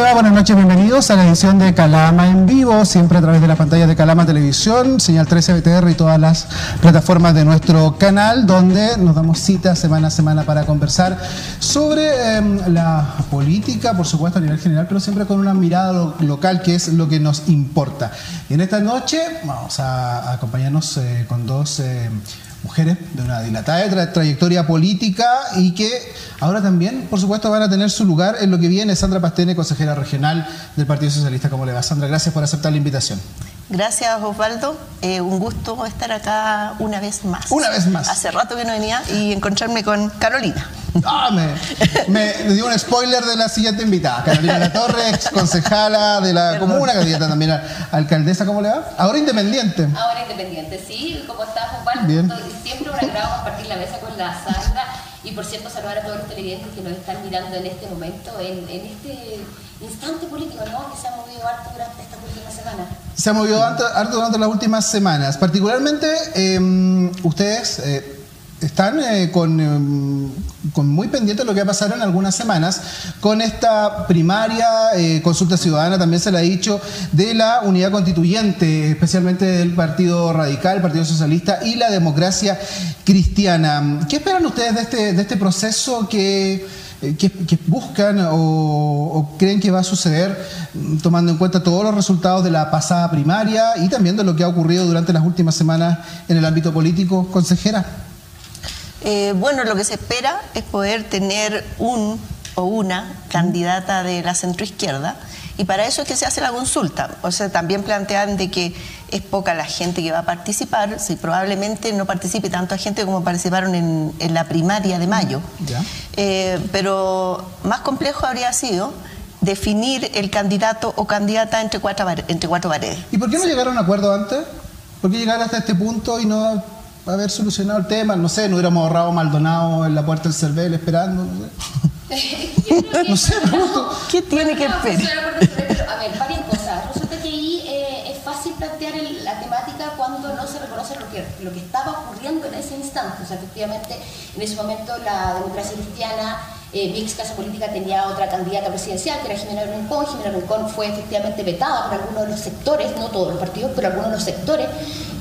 ¿cómo le? Buenas noches, bienvenidos a la edición de Calama en vivo, siempre a través de la pantalla de Calama Televisión, señal 13 BTR y todas las plataformas de nuestro canal, donde nos damos cita semana a semana para conversar sobre em, la política, por supuesto, a nivel general, pero siempre con una mirada local, que es lo que nos importa. Y en esta noche vamos a, acompañarnos eh, con dos em, mujeres de una dilatada trayectoria política y que ahora también, por supuesto, van a tener su lugar en lo que viene. Sandra Pastene, consejera regional del Partido Socialista. ¿Cómo le va, Sandra? Gracias por aceptar la invitación. Gracias, Osvaldo. Eh, un gusto estar acá una vez más. Una vez más. Hace rato que no venía y encontrarme con Carolina. Ah, me, dio un spoiler de la siguiente invitada. Carolina La Torre, ex concejala de la comuna, candidata también a alcaldesa. ¿Cómo le va? Ahora independiente. Ahora independiente, sí. ¿Cómo estás, Osvaldo? Bien. Siempre un agrado compartir la mesa con la Sandra. Y por cierto, saludar a todos los televidentes que nos están mirando en este momento, en, este instante político, ¿no? Que se ha movido harto durante estas últimas semanas. Se ha movido harto, durante las últimas semanas. Particularmente, em, ustedes eh, están eh, con, em, con, muy pendiente lo que va a pasar en algunas semanas con esta primaria, eh, consulta ciudadana, también se le ha dicho, de la unidad constituyente, especialmente del Partido Radical, el Partido Socialista y la democracia cristiana. ¿Qué esperan ustedes de este, de este proceso que, eh, que, buscan o, creen que va a suceder mm, tomando en cuenta todos los resultados de la pasada primaria y también de lo que ha ocurrido durante las últimas semanas en el ámbito político? Consejera. Eh, bueno, lo que se espera es poder tener un o una candidata de la centroizquierda y para eso es que se hace la consulta. O sea, también plantean de que es poca la gente que va a participar, si probablemente no participe tanta gente como participaron en, la primaria de mayo. Eh, pero más complejo habría sido definir el candidato o candidata entre cuatro, entre cuatro paredes. ¿Y por qué no llegaron a un acuerdo antes? ¿Por qué llegar hasta este punto y no haber solucionado el tema, no sé, no hubiéramos ahorrado Maldonado en la puerta del Cervel esperando, no sé. no sé, ¿Qué tiene que esperar? La temática cuando no se reconoce lo que, lo que estaba ocurriendo en ese instante. O sea, efectivamente, en ese momento la democracia cristiana eh, mi ex casa política tenía otra candidata presidencial, que era Jimena Rincón. Jimena Rincón fue efectivamente vetada por algunos de los sectores, no todos los partidos, pero algunos de los sectores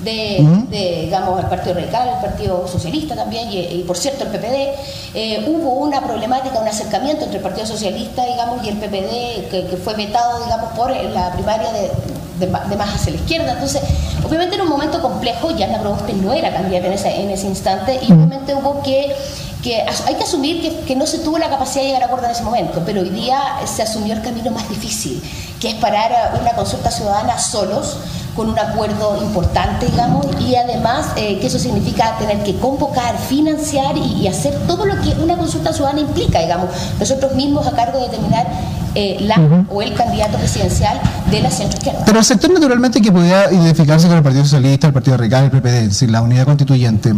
de, digamos, el Partido Radical, el Partido Socialista también, y, por cierto el PPD. Eh, hubo una problemática, un acercamiento entre el Partido Socialista, digamos, y el PPD, que, fue vetado, digamos, por la primaria de, de, más hacia la izquierda. Entonces, obviamente era un momento complejo, ya la Proboste no era candidata en ese, en ese instante, y obviamente hubo que que hay que asumir que, que, no se tuvo la capacidad de llegar a acuerdo en ese momento, pero hoy día se asumió el camino más difícil, que es parar una consulta ciudadana solos, con un acuerdo importante, digamos, y además eh, que eso significa tener que convocar, financiar y, hacer todo lo que una consulta ciudadana implica, digamos, nosotros mismos a cargo de determinar eh, la o el candidato presidencial de la centro izquierda. Pero el sector naturalmente que podía identificarse con el Partido Socialista, el Partido Radical, el PPD, es decir, la unidad constituyente,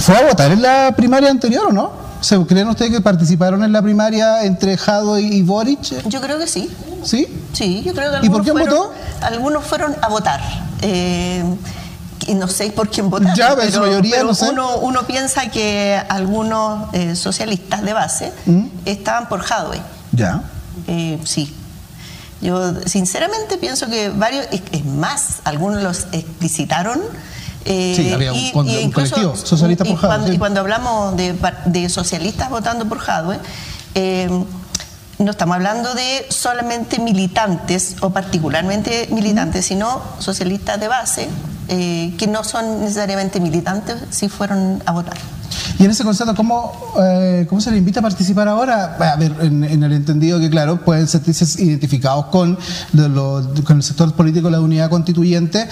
¿fue a votar en la primaria anterior o no? ¿Creen ustedes que participaron en la primaria entre Jado y Boric? Yo creo que sí. ¿Sí? Sí, yo creo que ¿Y por qué votó? Algunos fueron a votar. Eh, y no sé por quién votaron. Ya, pero, mayoría, no sé. uno, uno, piensa que algunos eh, socialistas de base ¿Mm? estaban por Jadwe. Ya. Eh, sí. Yo sinceramente pienso que varios, es más, algunos los explicitaron eh, sí, había un, colectivo socialista por Cuando, Y cuando hablamos de, socialistas votando por Jadwe, eh, no estamos hablando de solamente militantes o particularmente militantes, sino socialistas de base eh, que no son necesariamente militantes si fueron a votar. Y en ese concepto, ¿cómo, eh, ¿cómo se le invita a participar ahora? A ver, en, el entendido que, claro, pueden sentirse identificados con, con el sector político de la unidad constituyente,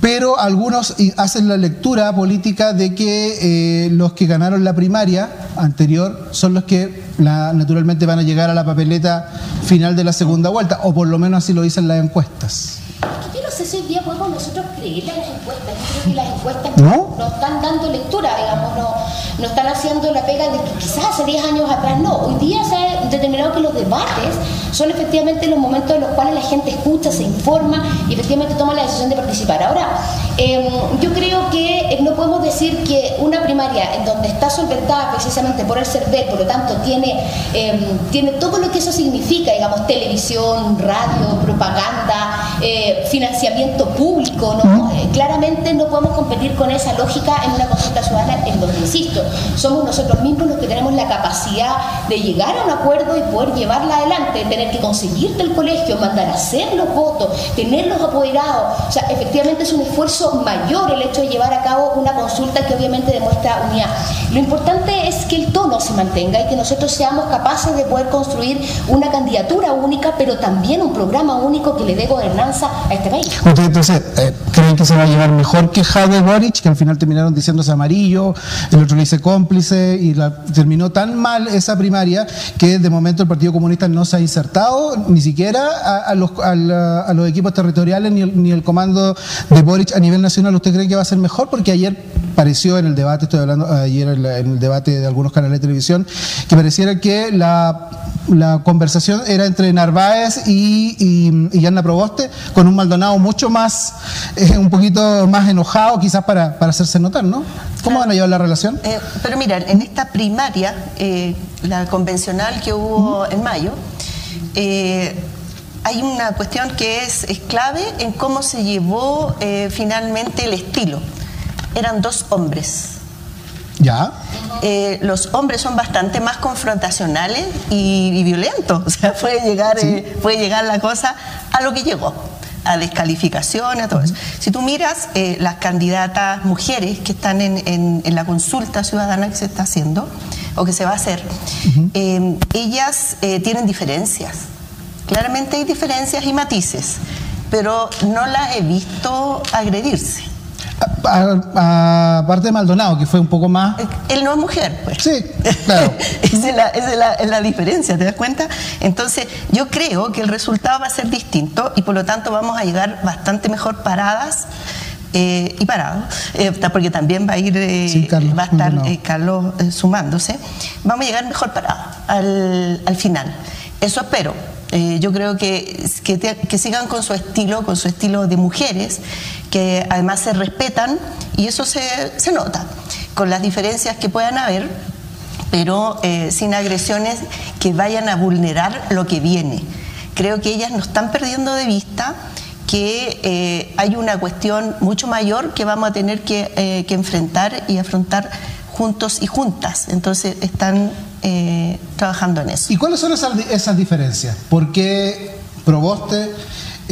pero algunos hacen la lectura política de que eh, los que ganaron la primaria anterior son los que naturalmente van a llegar a la papeleta final de la segunda vuelta, o por lo menos así lo dicen las encuestas sé si hoy día podemos nosotros creerle a las encuestas. Yo creo que las encuestas ¿No? no, están dando lectura, digamos, no, no están haciendo la pega de que quizás hace 10 años atrás no. Hoy día se ha determinado que los debates son efectivamente los momentos en los cuales la gente escucha, se informa y efectivamente toma la decisión de participar. Ahora, em, yo creo que eh, no podemos decir que una primaria en donde está solventada precisamente por el CERVEL, por lo tanto tiene, em, tiene todo lo que eso significa, digamos, televisión, radio, propaganda, eh, financiamiento público, ¿no? Eh, claramente no podemos competir con esa lógica en una consulta ciudadana en donde, insisto, somos nosotros mismos los que tenemos la capacidad de llegar a un acuerdo y poder llevarla adelante, tener que conseguirte el colegio, mandar a hacer los votos, tenerlos apoderados. O sea, efectivamente es un esfuerzo mayor el hecho de llevar a cabo una consulta que obviamente demuestra unidad. Lo importante es que el tono se mantenga y que nosotros seamos capaces de poder construir una candidatura única, pero también un programa único que le dé gobernanza a este país. Entonces, eh, ¿creen que se va a llevar mejor que Jade Boric, que al final terminaron diciéndose amarillo, el otro le dice cómplice y la, terminó tan mal esa primaria que de momento el Partido Comunista no se ha insertado ni siquiera a, los, a, los, equipos territoriales ni el, ni el comando de Boric a nivel nacional. ¿Usted cree que va a ser mejor? Porque ayer pareció en el debate, estoy hablando ayer en, el debate de algunos canales de televisión, que pareciera que la, la conversación era entre Narváez y, y, y Anna Proboste, con un Maldonado mucho más, eh, un poquito más enojado quizás para, para hacerse notar, ¿no? ¿Cómo van a llevar la relación? Eh, pero mira, en esta primaria, eh, la convencional que hubo en mayo, eh, hay una cuestión que es, clave en cómo se llevó finalmente el estilo. Eran dos hombres. ¿Ya? los hombres son bastante más confrontacionales y, violentos. O sea, puede llegar, puede llegar la cosa a lo que llegó a descalificación, a todo eso. Si tú miras eh, las candidatas mujeres que están en, la consulta ciudadana que se está haciendo o que se va a hacer, eh, ellas eh, tienen diferencias. Claramente hay diferencias y matices, pero no las he visto agredirse. Aparte de Maldonado, que fue un poco más. Él no es mujer, pues. Sí, claro. esa, es la, diferencia, ¿te das cuenta? Entonces, yo creo que el resultado va a ser distinto y por lo tanto vamos a llegar bastante mejor paradas. Eh, y parados, eh, porque también va a ir, eh, va a estar Carlos sumándose, vamos a llegar mejor parados al, al final. Eso espero. Yo creo que, que, sigan con su estilo, con su estilo de mujeres, que además se respetan y eso se, se nota, con las diferencias que puedan haber, pero eh, sin agresiones que vayan a vulnerar lo que viene. Creo que ellas nos están perdiendo de vista que eh, hay una cuestión mucho mayor que vamos a tener que, eh, que enfrentar y afrontar juntos y juntas. Entonces están trabajando en eso. ¿Y cuáles son esas, esas diferencias? ¿Por qué Proboste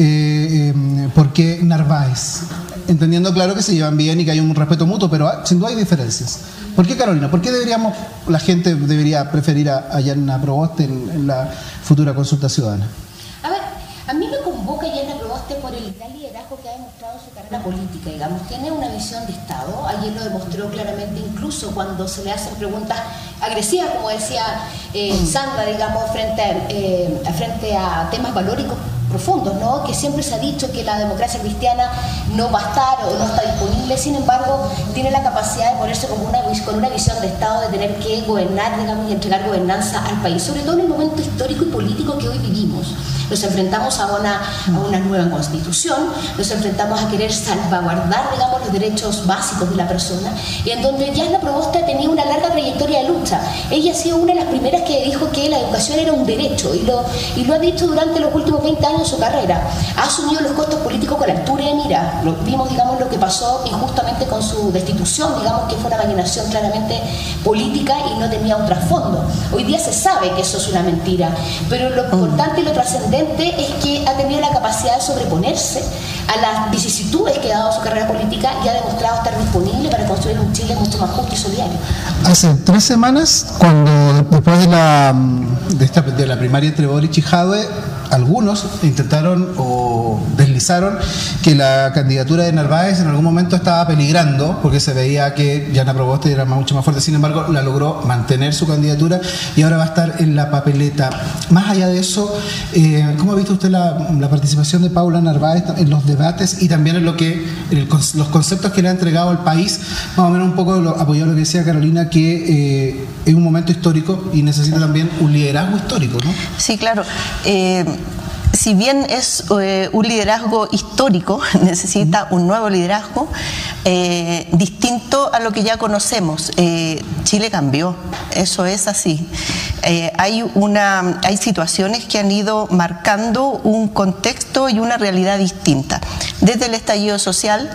eh, em, ¿por qué Narváez? Entendiendo claro que se llevan bien y que hay un respeto mutuo, pero sin duda hay diferencias. ¿Por qué Carolina? ¿Por qué deberíamos, la gente debería preferir a, a Yana Proboste en, la futura consulta ciudadana? A ver, a mí me convoca Yana Proboste por el gran liderazgo que carrera política, digamos. Tiene una visión de Estado, ayer lo demostró claramente incluso cuando se le hacen preguntas agresivas, como decía eh, mm. Sandra, digamos, frente eh, frente a temas valóricos profundos, ¿no? que siempre se ha dicho que la democracia cristiana no va a estar o no está disponible, sin embargo, tiene la capacidad de ponerse como una, con una visión de Estado, de tener que gobernar digamos, y entregar gobernanza al país, sobre todo en el momento histórico y político que hoy vivimos. Nos enfrentamos a una, a una nueva constitución, nos enfrentamos a querer salvaguardar digamos, los derechos básicos de la persona, y en donde ya la Probosta tenía una larga trayectoria de lucha. Ella ha sido una de las primeras que dijo que la educación era un derecho, y lo, y lo ha dicho durante los últimos 20 años su carrera. Ha asumido los costos políticos con altura de mira. Lo, vimos, digamos, lo que pasó injustamente con su destitución, digamos, que fue una maquinación claramente política y no tenía un trasfondo. Hoy día se sabe que eso es una mentira, pero lo mm. importante y lo trascendente es que ha tenido la capacidad de sobreponerse a las vicisitudes que ha dado su carrera política y ha demostrado estar disponible para construir un Chile mucho más justo y solidario. Hace tres semanas, cuando después de la, de, esta, de la primaria entre Boric y Jadwe, algunos intentaron o deslizaron que la candidatura de Narváez en algún momento estaba peligrando porque se veía que Yana Proboste era mucho más fuerte, sin embargo la logró mantener su candidatura y ahora va a estar en la papeleta. Más allá de eso, eh, ¿cómo ha visto usted la, participación de Paula Narváez en los debates y también en lo que los conceptos que le ha entregado al país? Más o menos un poco lo, apoyado lo que decía Carolina, que eh, es un momento histórico y necesita también un liderazgo histórico, ¿no? Sí, claro. Eh, si bien es eh, un liderazgo histórico, necesita un nuevo liderazgo eh, distinto a lo que ya conocemos. Chile cambió, eso es así. hay, una, hay situaciones que han ido marcando un contexto y una realidad distinta. Desde el estallido social,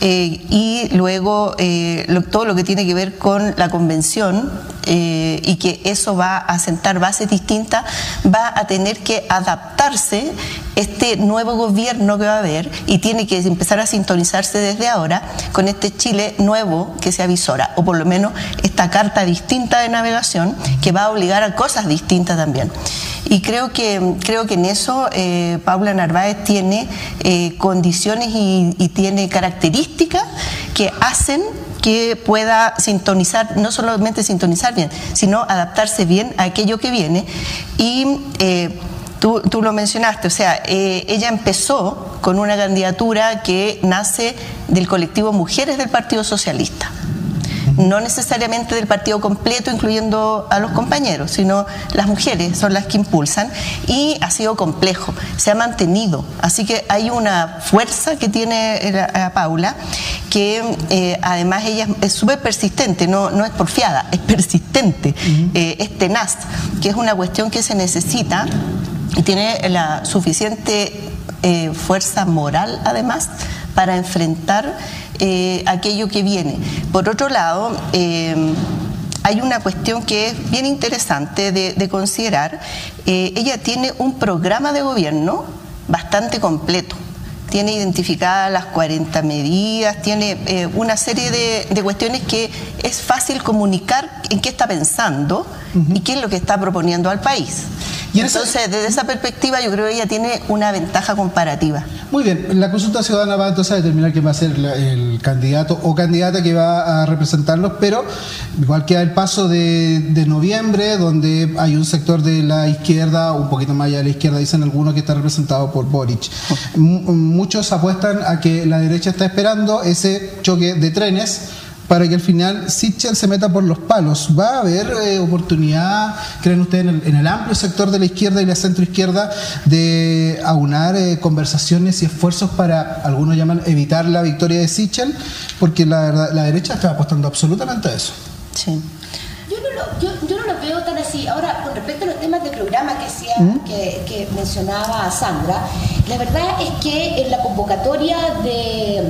eh, y luego eh, todo lo que tiene que ver con la convención eh, y que eso va a sentar bases distintas, va a tener que adaptarse este nuevo gobierno que va a haber y tiene que empezar a sintonizarse desde ahora con este Chile nuevo que se avisora, o por lo menos esta carta distinta de navegación que va a obligar a cosas distintas también. Y creo que, creo que en eso eh, Paula Narváez tiene eh, condiciones y, tiene características que hacen que pueda sintonizar, no solamente sintonizar bien, sino adaptarse bien a aquello que viene. Y eh, tú, tú, lo mencionaste, o sea, ella empezó con una candidatura que nace del colectivo Mujeres del Partido Socialista no necesariamente del partido completo, incluyendo a los compañeros, sino las mujeres son las que impulsan y ha sido complejo, se ha mantenido. Así que hay una fuerza que tiene la, Paula que eh, además ella es súper persistente, no, no es porfiada, es persistente, eh, es tenaz, que es una cuestión que se necesita y tiene la suficiente eh, fuerza moral además para enfrentar eh, aquello que viene. Por otro lado, eh, hay una cuestión que es bien interesante de, considerar. Eh, ella tiene un programa de gobierno bastante completo. Tiene identificadas las 40 medidas, tiene una serie de, cuestiones que es fácil comunicar en qué está pensando y qué es lo que está proponiendo al país. Y entonces, desde esa perspectiva, yo creo que ella tiene una ventaja comparativa. Muy bien, la consulta ciudadana va entonces a determinar quién va a ser el candidato o candidata que va a representarlos, pero igual queda el paso de, noviembre, donde hay un sector de la izquierda, un poquito más allá de la izquierda, dicen algunos que está representado por Boric. muchos apuestan a que la derecha está esperando ese choque de trenes para que al final Sichel se meta por los palos. ¿Va a haber eh, oportunidad, creen ustedes, en el, amplio sector de la izquierda y la centroizquierda de aunar eh, conversaciones y esfuerzos para, algunos llaman, evitar la victoria de Sichel? Porque la, la derecha está apostando absolutamente a eso. Sí. Yo no, lo, yo, yo no lo veo tan así. Ahora, con respecto a los temas de programa que, sea, ¿Mm? que, que mencionaba Sandra, la verdad es que en la convocatoria de,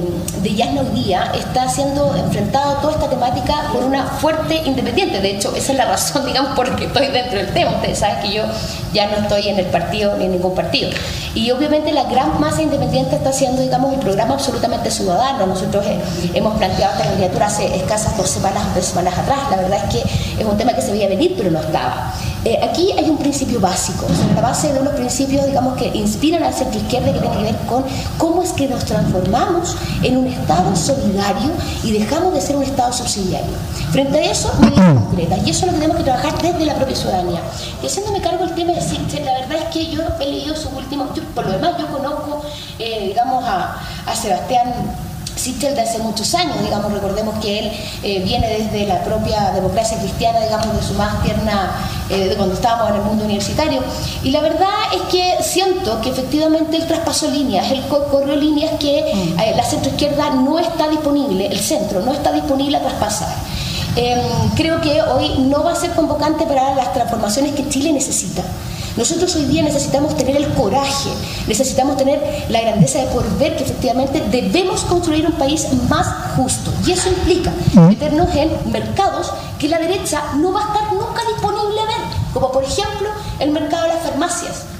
de Yasna hoy día está siendo enfrentada toda esta temática por una fuerte independiente. De hecho, esa es la razón, digamos, por que estoy dentro del tema. Ustedes saben que yo ya no estoy en el partido ni en ningún partido. Y obviamente la gran masa independiente está haciendo, digamos, un programa absolutamente ciudadano. Nosotros eh, hemos planteado esta candidatura hace escasas dos semanas, dos semanas atrás. La verdad es que es un tema que se veía venir, pero no estaba. Eh, aquí hay un principio básico, o la base de unos principios, digamos, que inspiran al centro izquierda que tiene que ver con cómo es que nos transformamos en un Estado solidario y dejamos de ser un Estado subsidiario. Frente a eso, medidas concretas, y eso lo tenemos que trabajar desde la propia ciudadanía. Y haciéndome cargo del tema de la verdad es que yo he leído sus últimos, por lo demás yo conozco, eh, digamos, a, a Sebastián Sichel de hace muchos años, digamos, recordemos que él eh, viene desde la propia democracia cristiana, digamos, de su más tierna, eh, de cuando estábamos en el mundo universitario. Y la verdad es que siento que efectivamente él traspasó líneas, él corrió líneas que mm. eh, la centroizquierda no está disponible, el centro no está disponible a traspasar. Em, creo que hoy no va a ser convocante para las transformaciones que Chile necesita. Nosotros hoy día necesitamos tener el coraje, necesitamos tener la grandeza de poder ver que efectivamente debemos construir un país más justo. Y eso implica meternos en mercados que la derecha no va a estar nunca disponible a ver, como por ejemplo el mercado de las farmacias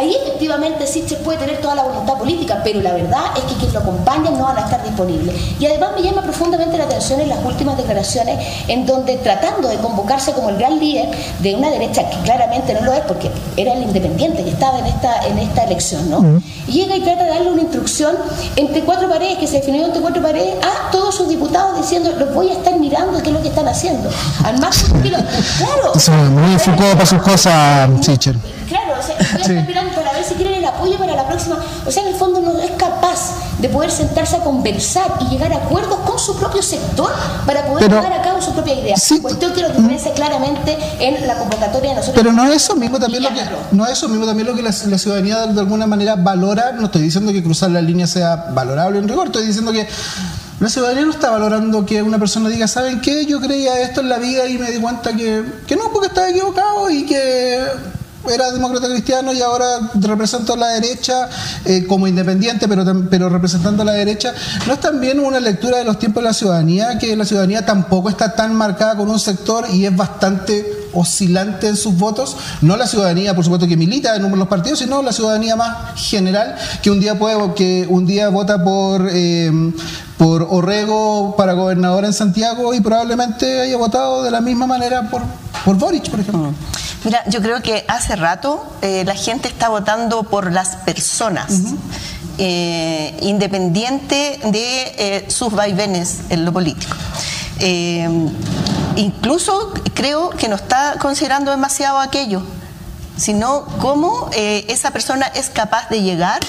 ahí efectivamente sí se puede tener toda la voluntad política, pero la verdad es que quienes lo acompañan no van a estar disponibles. Y además me llama profundamente la atención en las últimas declaraciones en donde tratando de convocarse como el gran líder de una derecha que claramente no lo es porque era el independiente que estaba en esta, en esta elección, ¿no? llega y trata de darle una instrucción entre cuatro paredes, que se definió entre cuatro paredes, a todos sus diputados diciendo, los voy a estar mirando qué es lo que están haciendo. Al más Claro. muy enfocado para sus cosas, Sichel. Claro, o sea, voy a estar mirando para ver si quieren el apoyo para la próxima. O sea, en el fondo no es capaz de poder sentarse a conversar y llegar a acuerdos con su propio sector para poder llevar a cabo su propia idea. Sí, Cuestión que lo diferencia claramente en la convocatoria de nosotros. Pero no es eso mismo también lo que, no es eso mismo también lo que la, ciudadanía de, alguna manera valora. No estoy diciendo que cruzar la línea sea valorable en rigor, estoy diciendo que la ciudadanía no está valorando que una persona diga, ¿saben qué? Yo creía esto en la vida y me di cuenta que, que no, porque estaba equivocado y que era demócrata cristiano y ahora represento a la derecha eh, como independiente, pero, pero representando a la derecha. ¿No es también una lectura de los tiempos de la ciudadanía, que la ciudadanía tampoco está tan marcada con un sector y es bastante oscilante en sus votos? No la ciudadanía, por supuesto, que milita en los partidos, sino la ciudadanía más general, que un día puede, que un día vota por, eh, por Orrego para gobernador en Santiago y probablemente haya votado de la misma manera por, por Boric, por ejemplo. Mm. Mira, yo creo que hace rato eh, la gente está votando por las personas. Eh, independiente de eh, sus vaivenes en lo político. Incluso creo que no está considerando demasiado aquello, sino cómo esa persona es capaz de llegar,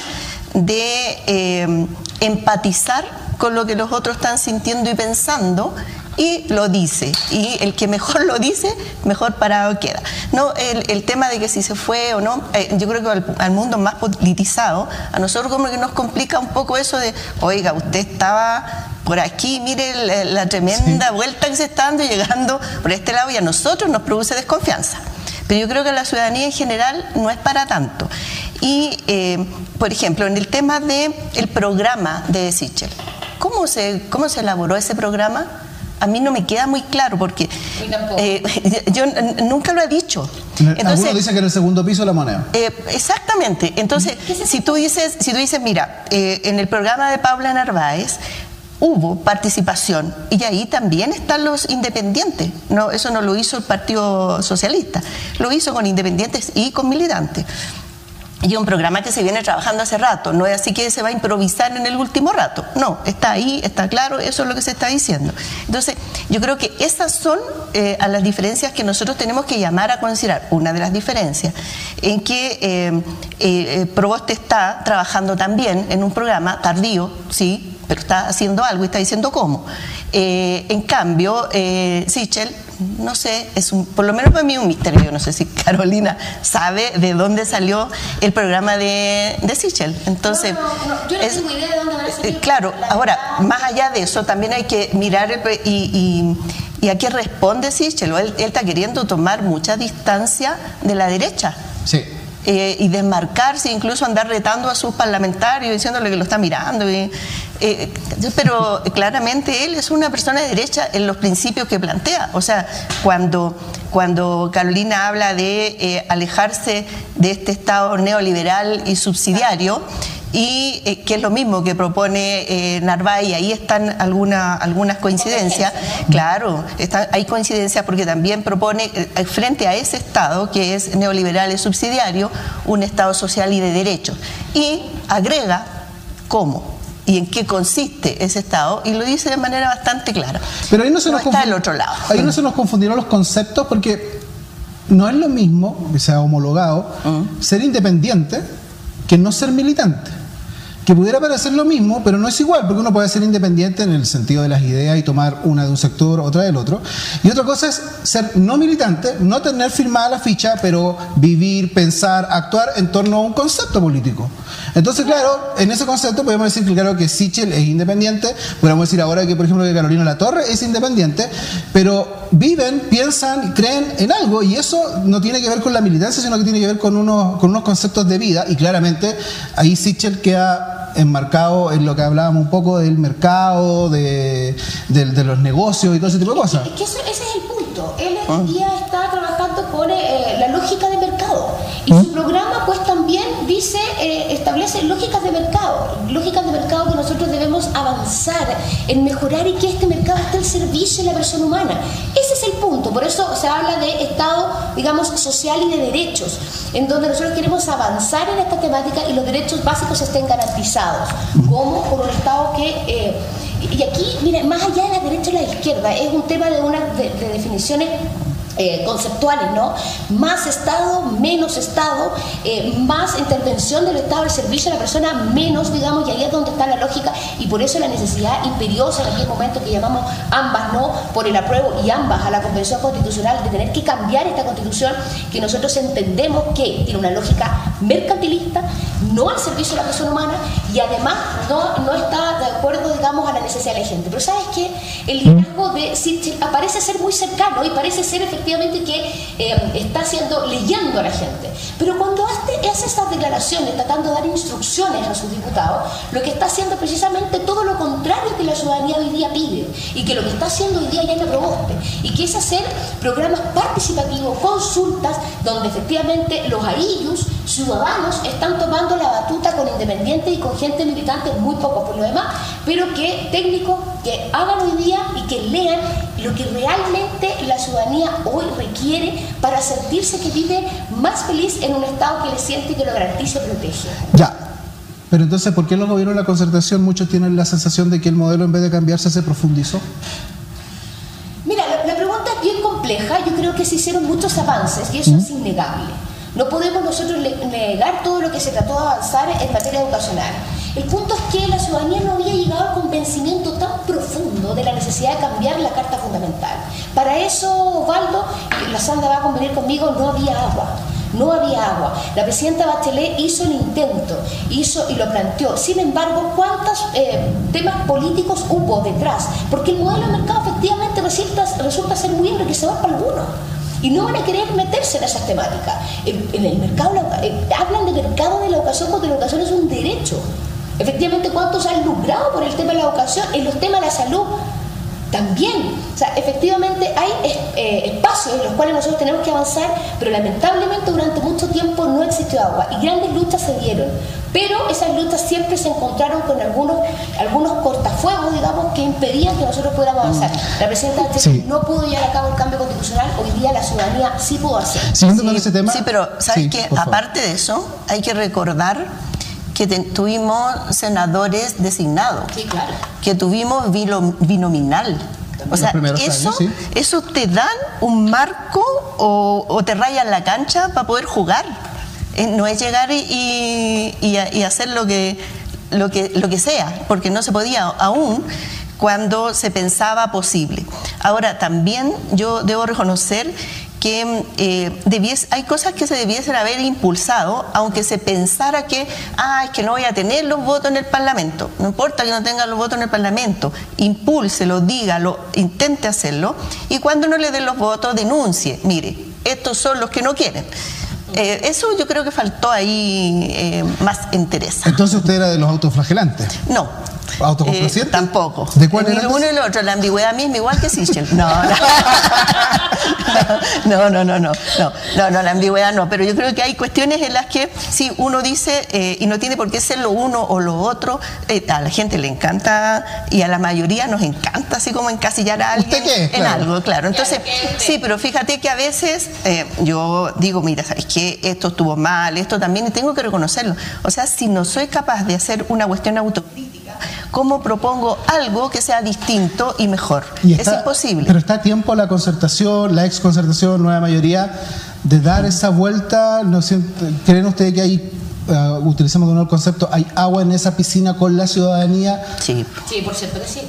de empatizar con lo que los otros están sintiendo y pensando y lo dice. Y el que mejor lo dice, mejor parado queda. No, el, tema de que si se fue o no, eh, yo creo que al, mundo más politizado, a nosotros como que nos complica un poco eso de, oiga, usted estaba por aquí, mire la, tremenda vuelta que se está dando y llegando por este lado y a nosotros nos produce desconfianza. Pero yo creo que la ciudadanía en general no es para tanto. Y, eh, por ejemplo, en el tema del el programa de Sichel, ¿cómo se, ¿cómo se elaboró ese programa? A mí no me queda muy claro porque eh, yo nunca lo he dicho. Entonces, Algunos dicen que en el segundo piso la moneda. Eh, exactamente. Entonces, si tú dices, si tú dices, mira, eh, en el programa de Paula Narváez hubo participación y ahí también están los independientes. No, eso no lo hizo el Partido Socialista, lo hizo con independientes y con militantes y un programa que se viene trabajando hace rato, no es así que se va a improvisar en el último rato, no, está ahí, está claro, eso es lo que se está diciendo. Entonces, yo creo que esas son eh, las diferencias que nosotros tenemos que llamar a considerar. Una de las diferencias en que eh, eh, Proboste está trabajando también en un programa tardío, sí, pero está haciendo algo y está diciendo cómo. en cambio, Sichel no sé, es un, por lo menos para mí un misterio. Yo no sé si Carolina sabe de dónde salió el programa de, de Sichel. Entonces, yo no tengo idea de dónde va a salir. Eh, claro, ahora, más allá de eso, también hay que mirar y, y, a qué responde Sichel. Él, él está queriendo tomar mucha distancia de la derecha. Sí. Eh, y desmarcarse, incluso andar retando a sus parlamentarios, diciéndole que lo está mirando. Eh, pero claramente él es una persona de derecha en los principios que plantea. O sea, cuando, cuando Carolina habla de eh, alejarse de este Estado neoliberal y subsidiario, y eh, que es lo mismo que propone eh, Narváez, ahí están algunas coincidencias. Claro, hay coincidencias porque también propone, eh, frente a ese Estado que es neoliberal y subsidiario, un Estado social y de derechos. Y agrega cómo y en qué consiste ese Estado y lo dice de manera bastante clara. Pero ahí no se nos está el otro lado. Ahí no se nos confundieron los conceptos porque no es lo mismo, que sea homologado, mm. ser independiente que no ser militante que pudiera parecer lo mismo, pero no es igual, porque uno puede ser independiente en el sentido de las ideas y tomar una de un sector, otra del otro. Y otra cosa es ser no militante, no tener firmada la ficha, pero vivir, pensar, actuar en torno a un concepto político. Entonces, claro, en ese concepto podemos decir que claro que Sichel es independiente, podemos decir ahora que, por ejemplo, que Carolina La Torre es independiente, pero viven, piensan, creen en algo y eso no tiene que ver con la militancia, sino que tiene que ver con unos, con unos conceptos de vida y claramente ahí Sichel queda enmarcado en lo que hablábamos un poco del mercado, de, los negocios y todo ese tipo de cosas. Es que ese es el punto. Él hoy ah. día está trabajando con eh, la lógica de mercado. Y su programa pues también dice, eh, establece lógicas de mercado, lógicas de mercado que nosotros debemos avanzar en mejorar y que este mercado esté al servicio de la persona humana. Ese es el punto, por eso se habla de Estado, digamos, social y de derechos, en donde nosotros queremos avanzar en esta temática y los derechos básicos estén garantizados, como por un Estado que... Eh, y aquí, mire, más allá de la derecha y la izquierda, es un tema de, una, de definiciones eh, conceptuales, ¿no? Más Estado, menos Estado, eh, más intervención del Estado al servicio de la persona, menos, digamos, y ahí es donde está la lógica y por eso la necesidad imperiosa en aquel momento que llamamos ambas, ¿no? Por el apruebo y ambas a la Convención Constitucional de tener que cambiar esta Constitución que nosotros entendemos que tiene una lógica mercantilista, no al servicio de la persona humana y además no, no está de acuerdo, digamos, a la necesidad de la gente. Pero ¿sabes qué? El liderazgo de Sitchell aparece ser muy cercano y parece ser efectivamente efectivamente que eh, está haciendo, leyendo a la gente. Pero cuando hace, estas declaraciones, tratando de dar instrucciones a sus diputados, lo que está haciendo precisamente todo lo contrario que la ciudadanía hoy día pide y que lo que está haciendo hoy día ya la proboste, y que es hacer programas participativos, consultas, donde efectivamente los aillos, ciudadanos, están tomando la batuta con independientes y con gente militante, muy poco por lo demás, pero que técnicos que hagan hoy día y que lean lo que realmente la ciudadanía hoy requiere para sentirse que vive más feliz en un Estado que le siente y que lo garantice y protege. Ya. Pero entonces, ¿por qué los gobiernos de la concertación muchos tienen la sensación de que el modelo en vez de cambiarse se profundizó? Mira, la, pregunta es bien compleja. Yo creo que se hicieron muchos avances y eso es innegable. No podemos nosotros negar todo lo que se trató de avanzar en materia educacional. El punto es que la ciudadanía no había llegado al convencimiento tan profundo de la necesidad de cambiar la Carta Fundamental. Para eso, Osvaldo, la Sandra va a convenir conmigo, no había agua. No había agua. La presidenta Bachelet hizo el intento, hizo y lo planteó. Sin embargo, ¿cuántos eh, temas políticos hubo detrás? Porque el modelo de mercado efectivamente resulta, resulta ser muy enriquecedor para algunos y no van a querer meterse en esas temáticas. En, el mercado, eh, hablan de mercado de la educación porque la educación es un derecho. Efectivamente, ¿cuántos han lucrado por el tema de la educación? En los temas de la salud también. O sea, efectivamente hay eh, espacios en los cuales nosotros tenemos que avanzar, pero lamentablemente durante mucho tiempo no existió agua y grandes luchas se dieron. Pero esas luchas siempre se encontraron con algunos, algunos cortafuegos, digamos, que impedían que nosotros pudiéramos avanzar. La presidenta no pudo llevar a cabo el cambio constitucional, hoy día la ciudadanía sí pudo hacer. Sí, tema. Sí, pero ¿sabes qué? Aparte de eso, hay que recordar que tuvimos senadores designados, que tuvimos binominal. O sea, eso, eso te dan un marco o, te rayan la cancha para poder jugar. Eh, no es llegar y, hacer lo que, lo, que, lo que sea, porque no se podía aún cuando se pensaba posible. Ahora, también yo debo reconocer que eh, hay cosas que se debiesen haber impulsado, aunque se pensara que, ah, es que no voy a tener los votos en el Parlamento. No importa que no tenga los votos en el Parlamento, impúlselo, dígalo, intente hacerlo, y cuando no le den los votos, denuncie. Mire, estos son los que no quieren. Eh, eso yo creo que faltó ahí eh, más interés. Entonces usted era de los autoflagelantes. No, ¿Autocomplaciente? Eh, tampoco. ¿De cuál era? uno y el otro, la ambigüedad misma, igual que Sichel. No, no, no, no, no, no, no, la ambigüedad no, pero yo creo que hay cuestiones en las que si uno dice, eh, y no tiene por qué ser lo uno o lo otro, eh, a la gente le encanta y a la mayoría nos encanta así como encasillar a alguien en algo, claro. Entonces, sí, pero fíjate que a veces yo digo, mira, ¿sabes qué? Esto estuvo mal, esto también, y tengo que reconocerlo. O sea, si no soy capaz de hacer una cuestión autocrítica, cómo propongo algo que sea distinto y mejor. es imposible. Pero está a tiempo la concertación, la ex concertación, nueva mayoría, de dar esa vuelta. ¿no ¿Creen ustedes que hay uh, utilicemos de nuevo el concepto, hay agua en esa piscina con la ciudadanía. Sí. Sí, por cierto que sí.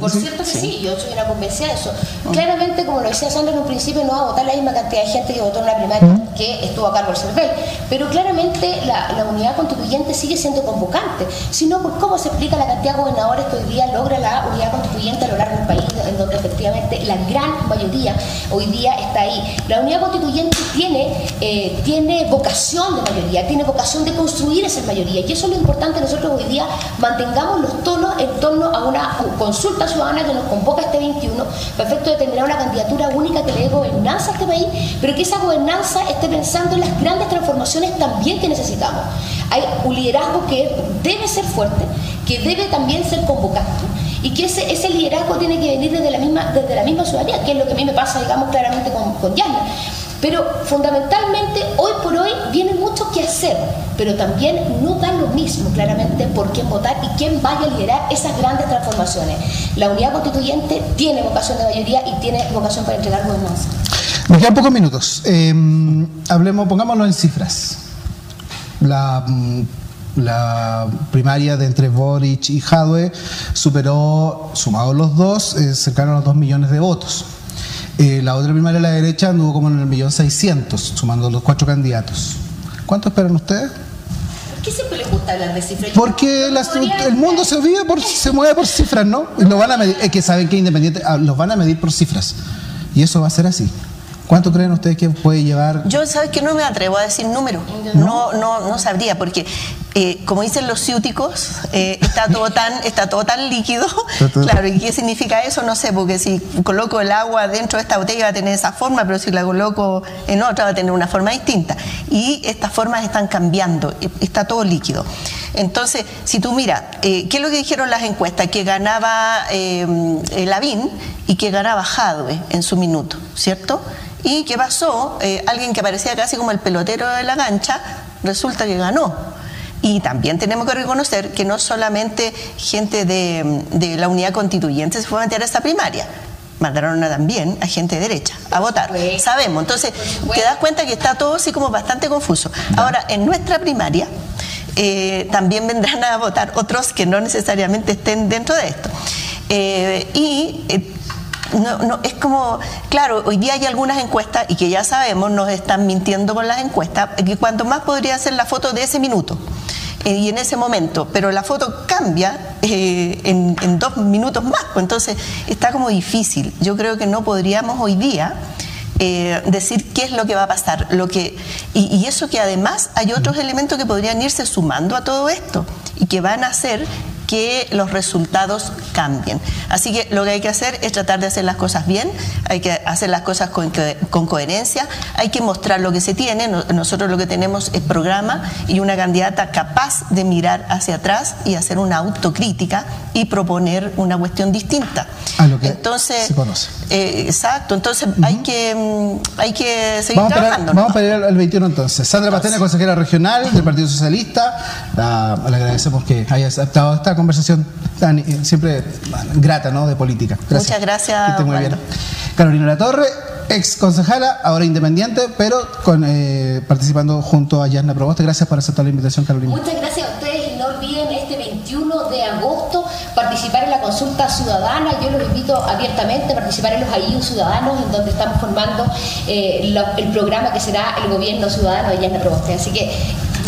Por cierto que sí. yo soy una convencida de eso. Ah. Claramente, como lo decía Sandra en un principio, no va a votar la misma cantidad de gente que votó en la primaria que estuvo a cargo del CERVEL. Pero claramente la, unidad constituyente sigue siendo convocante. Si no, pues, ¿cómo se explica la cantidad de gobernadores que hoy día logra la unidad constituyente a lo largo del país, en donde efectivamente la gran mayoría hoy día está ahí? La unidad constituyente tiene, eh, tiene vocación de mayoría, tiene vocación de construir esa mayoría. Y eso es lo importante nosotros hoy día mantengamos los tonos en torno a una consulta ciudadana que nos convoca este 21 para efecto de determinar una candidatura única que le dé gobernanza a este país, pero que esa gobernanza esté pensando en las grandes transformaciones también que necesitamos. Hay un liderazgo que debe ser fuerte, que debe también ser convocante y que ese, ese liderazgo tiene que venir desde la misma, desde la misma ciudadanía, que es lo que a mí me pasa, digamos, claramente con, con Yasna. Pero fundamentalmente, hoy por hoy viene mucho que hacer, pero también no da lo mismo claramente por quién votar y quién vaya a liderar esas grandes transformaciones. La unidad constituyente tiene vocación de mayoría y tiene vocación para entregar gobernanza. Nos quedan pocos minutos. Eh, hablemos, pongámoslo en cifras. La, mm, la primaria de entre Boric y Jadwe superó, sumados los dos, eh, cercanos a los 2 millones de votos. Eh, la otra primaria de la derecha anduvo como en el millón seiscientos, sumando los cuatro candidatos. ¿Cuánto esperan ustedes? ¿Por qué siempre les gusta hablar de cifras? Porque las- el mundo se, vive por, se mueve por cifras, ¿no? Y lo van a medir, es que saben que independiente, ah, los van a medir por cifras. Y eso va a ser así. ¿Cuánto creen ustedes que puede llevar? Yo, ¿sabes que No me atrevo a decir número. No, no, no sabría, porque eh, como dicen los ciúticos, eh, está, todo tan, está todo tan líquido. Claro, ¿y qué significa eso? No sé, porque si coloco el agua dentro de esta botella va a tener esa forma, pero si la coloco en otra va a tener una forma distinta. Y estas formas están cambiando, y- está todo líquido. Entonces, si tú miras, eh, ¿qué es lo que dijeron las encuestas? Que ganaba eh, Lavín y que ganaba Jadwe en su minuto, ¿cierto? ¿Y qué pasó? Eh, alguien que parecía casi como el pelotero de la cancha, resulta que ganó. Y también tenemos que reconocer que no solamente gente de, de la unidad constituyente se fue a meter a esta primaria, mandaron a también a gente de derecha a votar. Sabemos, entonces te das cuenta que está todo así como bastante confuso. Ahora, en nuestra primaria eh, también vendrán a votar otros que no necesariamente estén dentro de esto. Eh, y eh, no, no, es como, claro, hoy día hay algunas encuestas y que ya sabemos, nos están mintiendo con las encuestas, que cuanto más podría ser la foto de ese minuto eh, y en ese momento, pero la foto cambia eh, en, dos minutos más, pues entonces está como difícil. Yo creo que no podríamos hoy día eh, decir qué es lo que va a pasar. Lo que, y, y eso que además hay otros elementos que podrían irse sumando a todo esto y que van a hacer que los resultados cambien. Así que lo que hay que hacer es tratar de hacer las cosas bien, hay que hacer las cosas con, co- con coherencia, hay que mostrar lo que se tiene. No- Nosotros lo que tenemos es programa y una candidata capaz de mirar hacia atrás y hacer una autocrítica y proponer una cuestión distinta. A lo que Entonces, se conoce. eh, exacto, entonces hay que mm, hay que seguir Vamos trabajando. vamos a esperar al 21 entonces. Sandra Pastena, consejera regional del Partido Socialista. La- le agradecemos que haya aceptado esta conversación tan eh, siempre bueno, grata, ¿no? De política. Muchas gracias, Que esté muy Osvaldo. bien. Carolina Latorre, ex concejala, ahora independiente, pero con, eh, participando junto a Yasna Proboste. Gracias por aceptar la invitación, Carolina. Muchas gracias a ustedes y no olviden este 21 de agosto participar en la consulta ciudadana. Yo los invito abiertamente a participar en los AIU Ciudadanos, en donde estamos formando eh, lo- el programa que será el gobierno ciudadano de Yasna Proboste. Así que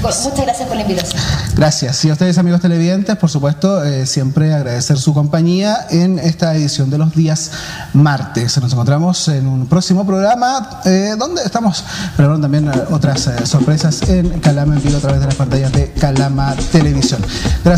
muchas gracias por la invitación. Gracias. Y a ustedes, amigos televidentes, por supuesto, eh, siempre agradecer su compañía en esta edición de los días martes. Nos encontramos en un próximo programa eh, donde estamos preparando también eh, otras eh, sorpresas en Calama en vivo a través de las pantallas de Calama Televisión. Gracias.